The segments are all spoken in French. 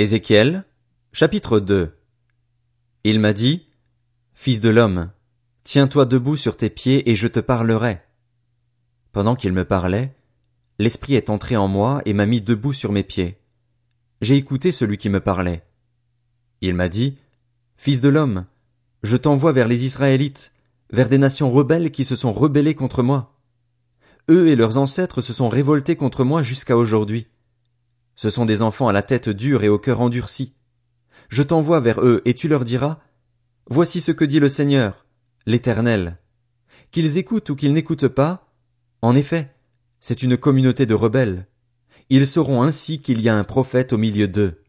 Ézéchiel, chapitre 2 Il m'a dit, Fils de l'homme, tiens-toi debout sur tes pieds et je te parlerai. Pendant qu'il me parlait, l'Esprit est entré en moi et m'a mis debout sur mes pieds. J'ai écouté celui qui me parlait. Il m'a dit, Fils de l'homme, je t'envoie vers les Israélites, vers des nations rebelles qui se sont rebellées contre moi. Eux et leurs ancêtres se sont révoltés contre moi jusqu'à aujourd'hui. Ce sont des enfants à la tête dure et au cœur endurci. Je t'envoie vers eux, et tu leur diras, Voici ce que dit le Seigneur, l'Éternel. Qu'ils écoutent ou qu'ils n'écoutent pas, en effet, c'est une communauté de rebelles. Ils sauront ainsi qu'il y a un prophète au milieu d'eux.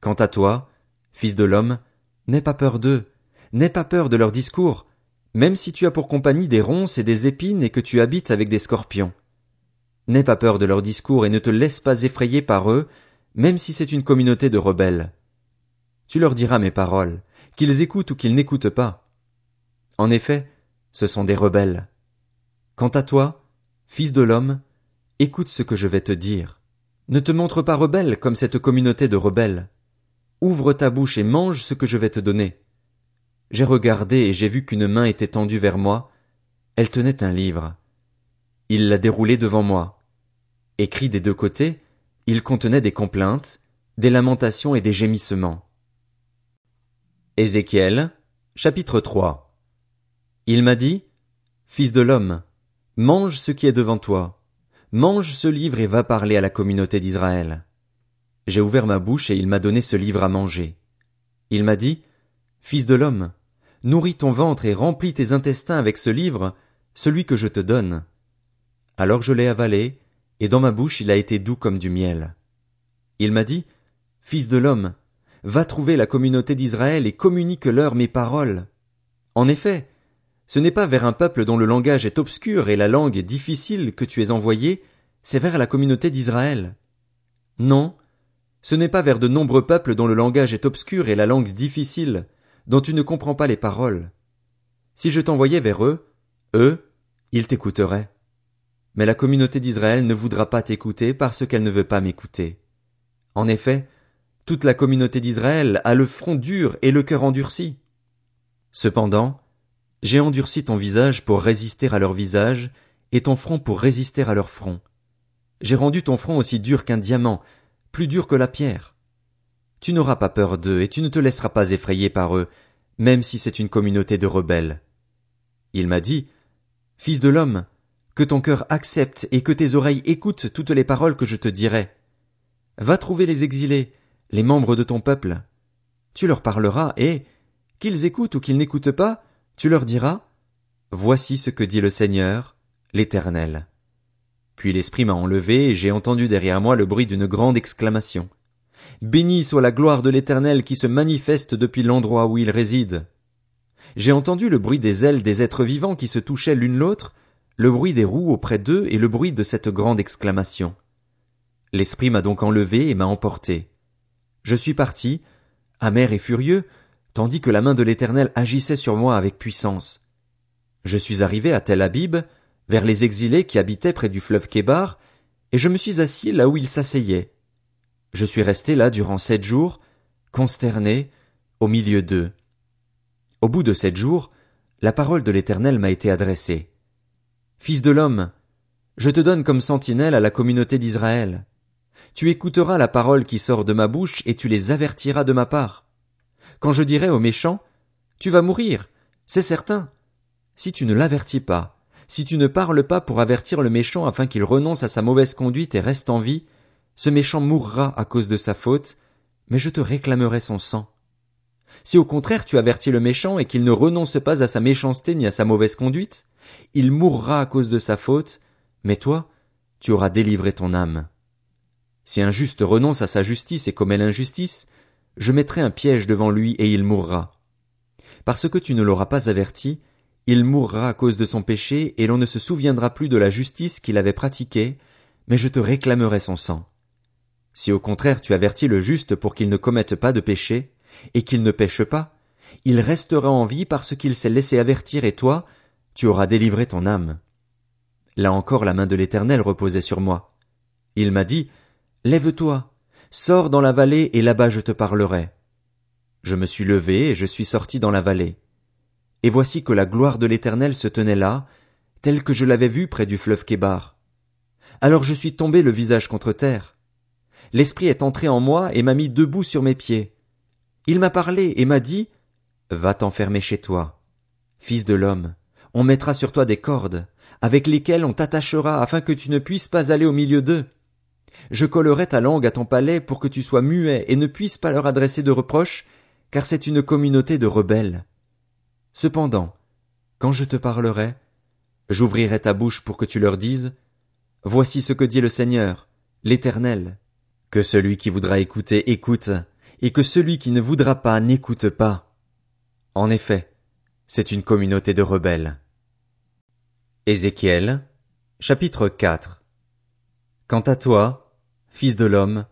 Quant à toi, fils de l'homme, n'aie pas peur d'eux, n'aie pas peur de leurs discours, même si tu as pour compagnie des ronces et des épines et que tu habites avec des scorpions. N'aie pas peur de leurs discours et ne te laisse pas effrayer par eux, même si c'est une communauté de rebelles. Tu leur diras mes paroles, qu'ils écoutent ou qu'ils n'écoutent pas. En effet, ce sont des rebelles. Quant à toi, fils de l'homme, écoute ce que je vais te dire. Ne te montre pas rebelle comme cette communauté de rebelles. Ouvre ta bouche et mange ce que je vais te donner. J'ai regardé et j'ai vu qu'une main était tendue vers moi. Elle tenait un livre. Il l'a déroulé devant moi. Écrit des deux côtés, il contenait des complaintes, des lamentations et des gémissements. Ézéchiel, chapitre 3 Il m'a dit, Fils de l'homme, mange ce qui est devant toi, mange ce livre et va parler à la communauté d'Israël. J'ai ouvert ma bouche et il m'a donné ce livre à manger. Il m'a dit, Fils de l'homme, nourris ton ventre et remplis tes intestins avec ce livre, celui que je te donne. Alors je l'ai avalé, et dans ma bouche il a été doux comme du miel. Il m'a dit, Fils de l'homme, va trouver la communauté d'Israël et communique-leur mes paroles. En effet, ce n'est pas vers un peuple dont le langage est obscur et la langue difficile que tu es envoyé, c'est vers la communauté d'Israël. Non, ce n'est pas vers de nombreux peuples dont le langage est obscur et la langue difficile, dont tu ne comprends pas les paroles. Si je t'envoyais vers eux, eux, ils t'écouteraient. Mais la communauté d'Israël ne voudra pas t'écouter parce qu'elle ne veut pas m'écouter. En effet, toute la communauté d'Israël a le front dur et le cœur endurci. Cependant, j'ai endurci ton visage pour résister à leur visage, et ton front pour résister à leur front. J'ai rendu ton front aussi dur qu'un diamant, plus dur que la pierre. Tu n'auras pas peur d'eux, et tu ne te laisseras pas effrayer par eux, même si c'est une communauté de rebelles. Il m'a dit, Fils de l'homme, que ton cœur accepte et que tes oreilles écoutent toutes les paroles que je te dirai. Va trouver les exilés, les membres de ton peuple. Tu leur parleras et, qu'ils écoutent ou qu'ils n'écoutent pas, tu leur diras, Voici ce que dit le Seigneur, l'Éternel. Puis l'Esprit m'a enlevé et j'ai entendu derrière moi le bruit d'une grande exclamation. Béni soit la gloire de l'Éternel qui se manifeste depuis l'endroit où il réside. J'ai entendu le bruit des ailes des êtres vivants qui se touchaient l'une l'autre, le bruit des roues auprès d'eux et le bruit de cette grande exclamation. L'esprit m'a donc enlevé et m'a emporté. Je suis parti, amer et furieux, tandis que la main de l'Éternel agissait sur moi avec puissance. Je suis arrivé à Tel Abib, vers les exilés qui habitaient près du fleuve Kébar, et je me suis assis là où ils s'asseyaient. Je suis resté là durant sept jours, consterné, au milieu d'eux. Au bout de sept jours, la parole de l'Éternel m'a été adressée. Fils de l'homme, je te donne comme sentinelle à la communauté d'Israël. Tu écouteras la parole qui sort de ma bouche et tu les avertiras de ma part. Quand je dirai aux méchants, tu vas mourir, c'est certain. Si tu ne l'avertis pas, si tu ne parles pas pour avertir le méchant afin qu'il renonce à sa mauvaise conduite et reste en vie, ce méchant mourra à cause de sa faute, mais je te réclamerai son sang. Si au contraire tu avertis le méchant et qu'il ne renonce pas à sa méchanceté ni à sa mauvaise conduite, il mourra à cause de sa faute, mais toi, tu auras délivré ton âme. Si un juste renonce à sa justice et commet l'injustice, je mettrai un piège devant lui et il mourra. Parce que tu ne l'auras pas averti, il mourra à cause de son péché et l'on ne se souviendra plus de la justice qu'il avait pratiquée, mais je te réclamerai son sang. Si au contraire tu avertis le juste pour qu'il ne commette pas de péché, et qu'il ne pêche pas, il restera en vie parce qu'il s'est laissé avertir et toi, tu auras délivré ton âme. Là encore la main de l'Éternel reposait sur moi. Il m'a dit, Lève-toi, Sors dans la vallée et là-bas je te parlerai. Je me suis levé et je suis sorti dans la vallée. Et voici que la gloire de l'Éternel se tenait là, telle que je l'avais vue près du fleuve Kébar. Alors je suis tombé le visage contre terre. L'Esprit est entré en moi et m'a mis debout sur mes pieds. Il m'a parlé et m'a dit, Va t'enfermer chez toi. Fils de l'homme, on mettra sur toi des cordes, avec lesquelles on t'attachera afin que tu ne puisses pas aller au milieu d'eux. Je collerai ta langue à ton palais pour que tu sois muet et ne puisses pas leur adresser de reproches, car c'est une communauté de rebelles. Cependant, quand je te parlerai, j'ouvrirai ta bouche pour que tu leur dises, Voici ce que dit le Seigneur, l'Éternel. Que celui qui voudra écouter écoute, et que celui qui ne voudra pas n'écoute pas. En effet, c'est une communauté de rebelles. Ézéchiel, chapitre 4 Quant à toi, fils de l'homme,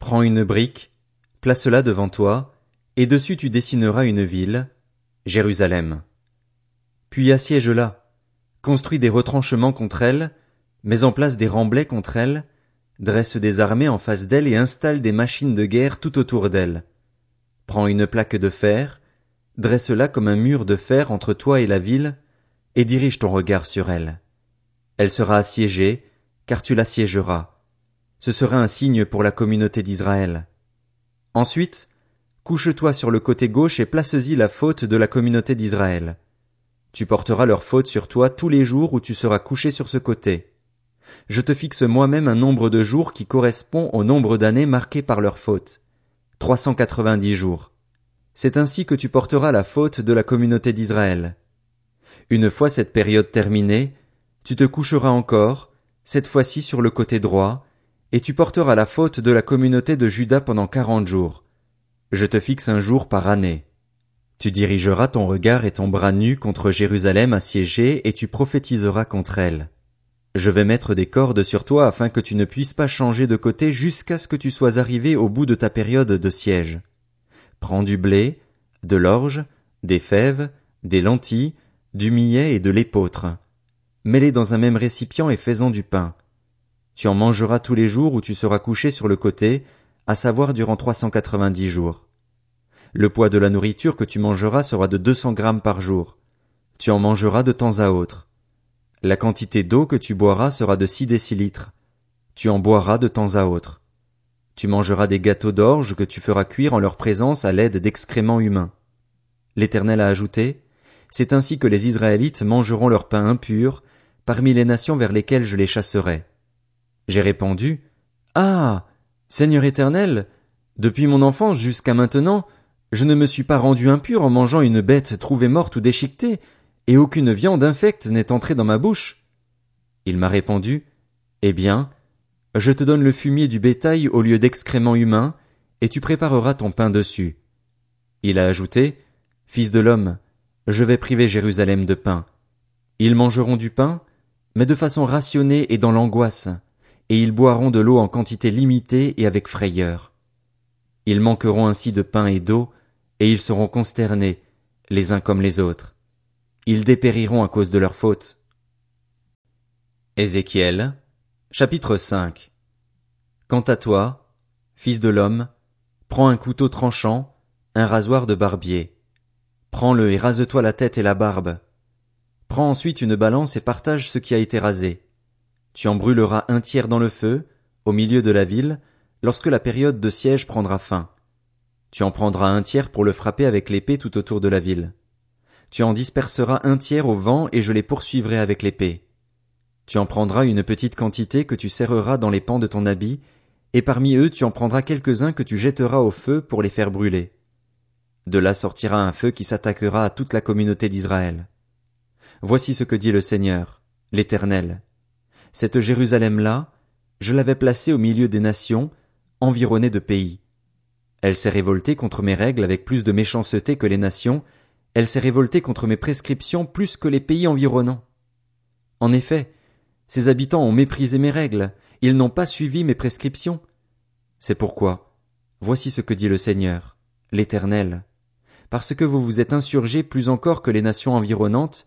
prends une brique, place-la devant toi, et dessus tu dessineras une ville, Jérusalem. Puis assiège-la, construis des retranchements contre elle, mets en place des remblais contre elle, dresse des armées en face d'elle et installe des machines de guerre tout autour d'elle. Prends une plaque de fer, dresse-la comme un mur de fer entre toi et la ville, et dirige ton regard sur elle. Elle sera assiégée, car tu l'assiégeras. Ce sera un signe pour la communauté d'Israël. Ensuite, couche-toi sur le côté gauche et place-y la faute de la communauté d'Israël. Tu porteras leur faute sur toi tous les jours où tu seras couché sur ce côté je te fixe moi-même un nombre de jours qui correspond au nombre d'années marquées par leur faute. 390 jours. C'est ainsi que tu porteras la faute de la communauté d'Israël. Une fois cette période terminée, tu te coucheras encore, cette fois-ci sur le côté droit, et tu porteras la faute de la communauté de Juda pendant quarante jours. Je te fixe un jour par année. Tu dirigeras ton regard et ton bras nu contre Jérusalem assiégée et tu prophétiseras contre elle. Je vais mettre des cordes sur toi afin que tu ne puisses pas changer de côté jusqu'à ce que tu sois arrivé au bout de ta période de siège. Prends du blé, de l'orge, des fèves, des lentilles, du millet et de l'épeautre. Mets-les dans un même récipient et fais-en du pain. Tu en mangeras tous les jours où tu seras couché sur le côté, à savoir durant trois cent quatre-vingt-dix jours. Le poids de la nourriture que tu mangeras sera de deux cents grammes par jour. Tu en mangeras de temps à autre. La quantité d'eau que tu boiras sera de six décilitres. Tu en boiras de temps à autre. Tu mangeras des gâteaux d'orge que tu feras cuire en leur présence à l'aide d'excréments humains. L'Éternel a ajouté, C'est ainsi que les Israélites mangeront leur pain impur parmi les nations vers lesquelles je les chasserai. J'ai répondu, Ah! Seigneur éternel, depuis mon enfance jusqu'à maintenant, je ne me suis pas rendu impur en mangeant une bête trouvée morte ou déchiquetée, et aucune viande infecte n'est entrée dans ma bouche. Il m'a répondu, Eh bien, je te donne le fumier du bétail au lieu d'excréments humains, et tu prépareras ton pain dessus. Il a ajouté, Fils de l'homme, je vais priver Jérusalem de pain. Ils mangeront du pain, mais de façon rationnée et dans l'angoisse, et ils boiront de l'eau en quantité limitée et avec frayeur. Ils manqueront ainsi de pain et d'eau, et ils seront consternés, les uns comme les autres ils dépériront à cause de leur faute. Chapitre 5 Quant à toi, fils de l'homme, prends un couteau tranchant, un rasoir de barbier. Prends-le et rase-toi la tête et la barbe. Prends ensuite une balance et partage ce qui a été rasé. Tu en brûleras un tiers dans le feu, au milieu de la ville, lorsque la période de siège prendra fin. Tu en prendras un tiers pour le frapper avec l'épée tout autour de la ville. Tu en disperseras un tiers au vent et je les poursuivrai avec l'épée. Tu en prendras une petite quantité que tu serreras dans les pans de ton habit, et parmi eux tu en prendras quelques-uns que tu jetteras au feu pour les faire brûler. De là sortira un feu qui s'attaquera à toute la communauté d'Israël. Voici ce que dit le Seigneur, l'Éternel. Cette Jérusalem-là, je l'avais placée au milieu des nations, environnée de pays. Elle s'est révoltée contre mes règles avec plus de méchanceté que les nations, elle s'est révoltée contre mes prescriptions plus que les pays environnants. En effet, ses habitants ont méprisé mes règles, ils n'ont pas suivi mes prescriptions. C'est pourquoi, voici ce que dit le Seigneur, l'Éternel. Parce que vous vous êtes insurgés plus encore que les nations environnantes,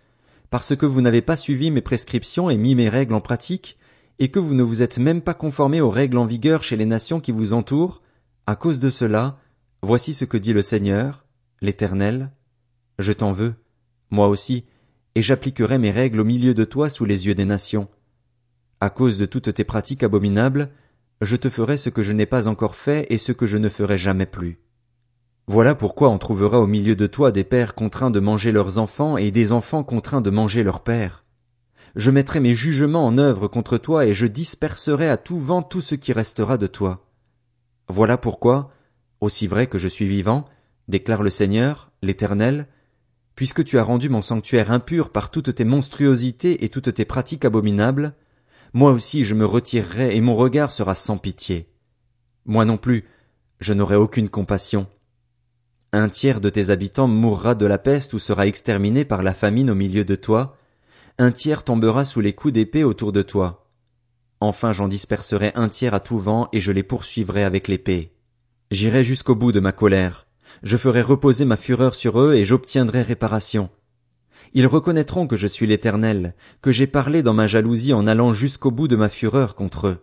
parce que vous n'avez pas suivi mes prescriptions et mis mes règles en pratique, et que vous ne vous êtes même pas conformés aux règles en vigueur chez les nations qui vous entourent, À cause de cela, voici ce que dit le Seigneur, l'Éternel. Je t'en veux, moi aussi, et j'appliquerai mes règles au milieu de toi sous les yeux des nations. À cause de toutes tes pratiques abominables, je te ferai ce que je n'ai pas encore fait et ce que je ne ferai jamais plus. Voilà pourquoi on trouvera au milieu de toi des pères contraints de manger leurs enfants et des enfants contraints de manger leurs pères. Je mettrai mes jugements en œuvre contre toi et je disperserai à tout vent tout ce qui restera de toi. Voilà pourquoi, aussi vrai que je suis vivant, déclare le Seigneur, l'Éternel, puisque tu as rendu mon sanctuaire impur par toutes tes monstruosités et toutes tes pratiques abominables, moi aussi je me retirerai et mon regard sera sans pitié. Moi non plus, je n'aurai aucune compassion. Un tiers de tes habitants mourra de la peste ou sera exterminé par la famine au milieu de toi, un tiers tombera sous les coups d'épée autour de toi. Enfin j'en disperserai un tiers à tout vent et je les poursuivrai avec l'épée. J'irai jusqu'au bout de ma colère. Je ferai reposer ma fureur sur eux et j'obtiendrai réparation. Ils reconnaîtront que je suis l'Éternel, que j'ai parlé dans ma jalousie en allant jusqu'au bout de ma fureur contre eux.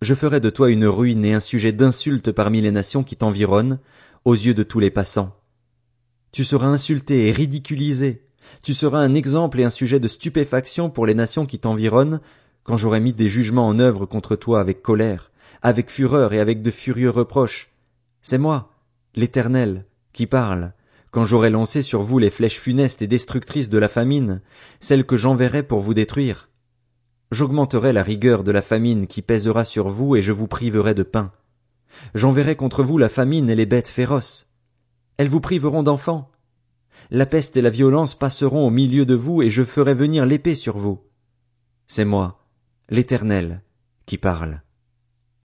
Je ferai de toi une ruine et un sujet d'insulte parmi les nations qui t'environnent, aux yeux de tous les passants. Tu seras insulté et ridiculisé, tu seras un exemple et un sujet de stupéfaction pour les nations qui t'environnent, quand j'aurai mis des jugements en œuvre contre toi avec colère, avec fureur et avec de furieux reproches. C'est moi, l'Éternel, qui parle, quand j'aurai lancé sur vous les flèches funestes et destructrices de la famine, celles que j'enverrai pour vous détruire. J'augmenterai la rigueur de la famine qui pèsera sur vous et je vous priverai de pain. J'enverrai contre vous la famine et les bêtes féroces. Elles vous priveront d'enfants. La peste et la violence passeront au milieu de vous et je ferai venir l'épée sur vous. C'est moi, l'Éternel, qui parle.